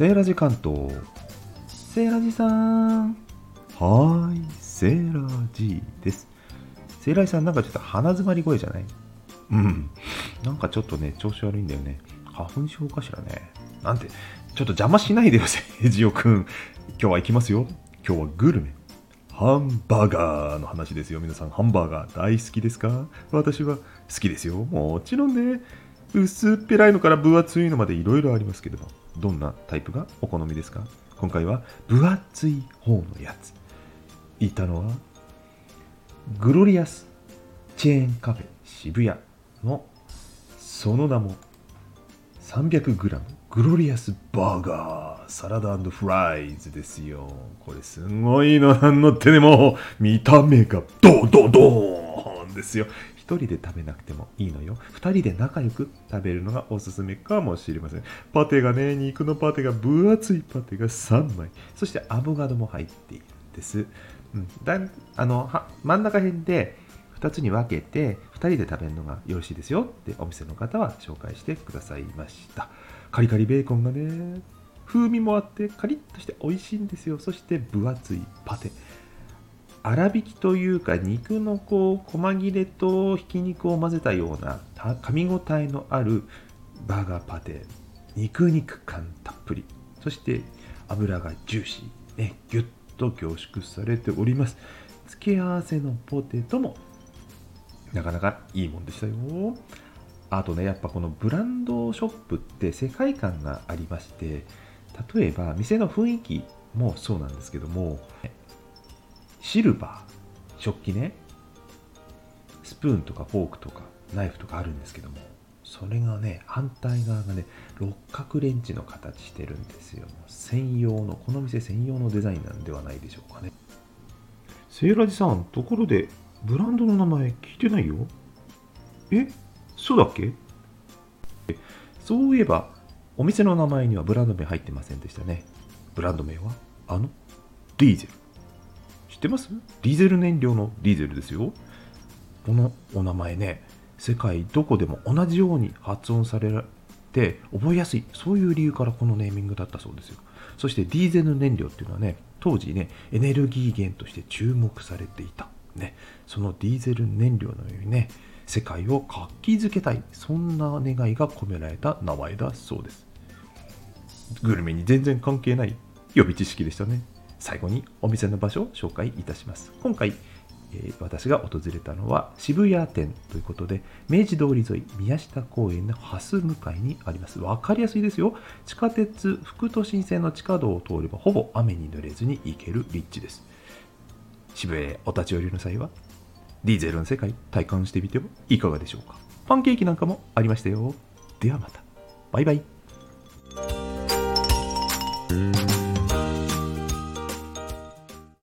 セーラジ関東。セーラジさん。はーい、セーラジです。セーラジさん、なんかちょっと鼻詰まり声じゃない？うん。なんかちょっとね、調子悪いんだよね。花粉症かしらね。なんて、ちょっと邪魔しないでよ、セージオくん。今日は行きますよ。今日はグルメ。ハンバーガーの話ですよ。皆さん、ハンバーガー大好きですか？私は好きですよ。もちろんね。薄っぺらいのから分厚いのまでいろいろありますけど。どんなタイプがお好みですか？今回は分厚い方のやつ。いたのは、グロリアスチェーンカフェ渋谷のその名も 300g グロリアスバーガーサラダフライズですよ。これすごいのなんのってねも見た目がドドドーンですよ。人で食べなくてもいいのよ。二人で仲良く食べるのがおすすめかもしれません。パテがね、肉のパテが分厚いパテが3枚。そしてアボカドも入っているんです。うん、だんあの真ん中辺で2つに分けて2人で食べるのがよろしいですよってお店の方は紹介してくださいましたカリカリベーコンがね風味もあってカリッとして美味しいんですよそして分厚いパテ粗挽きというか肉のこう細切れとひき肉を混ぜたような噛み応えのあるバーガーパテ肉肉感たっぷりそして油がジューシーねギュッと凝縮されております。付け合わせのポテトもなかなかいいもんでしたよ。あとねやっぱこのブランドショップって世界観がありまして例えば店の雰囲気もそうなんですけどもシルバー食器ね。スプーンとかフォークとかナイフとかあるんですけどもそれがね反対側がね六角レンチの形してるんですよ。専用のこの店専用のデザインなんではないでしょうかね。セイラジさんところでブランドの名前聞いてないよ。え？そうだっけ？えそういえばお店の名前にはブランド名入ってませんでしたね。ブランド名は？あの？ディーゼル。知ってます？ディーゼル燃料のディーゼルですよ。このお名前ね世界どこでも同じように発音されて覚えやすい。そういう理由からこのネーミングだったそうですよ。そしてディーゼル燃料っていうのはね当時ねエネルギー源として注目されていた。ね。そのディーゼル燃料のようにね世界を活気づけたい。そんな願いが込められた名前だそうです。グルメに全然関係ない予備知識でしたね。最後にお店の場所を紹介いたします。今回え私が訪れたのは渋谷店ということで明治通り沿い宮下公園の蓮向かいにあります。分かりやすいですよ。地下鉄副都心線の地下道を通ればほぼ雨に濡れずに行ける立地です。渋谷へお立ち寄りの際はディーゼルの世界体感してみてはいかがでしょうか。パンケーキなんかもありましたよ。ではまた。バイバイ。